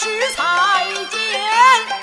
只才见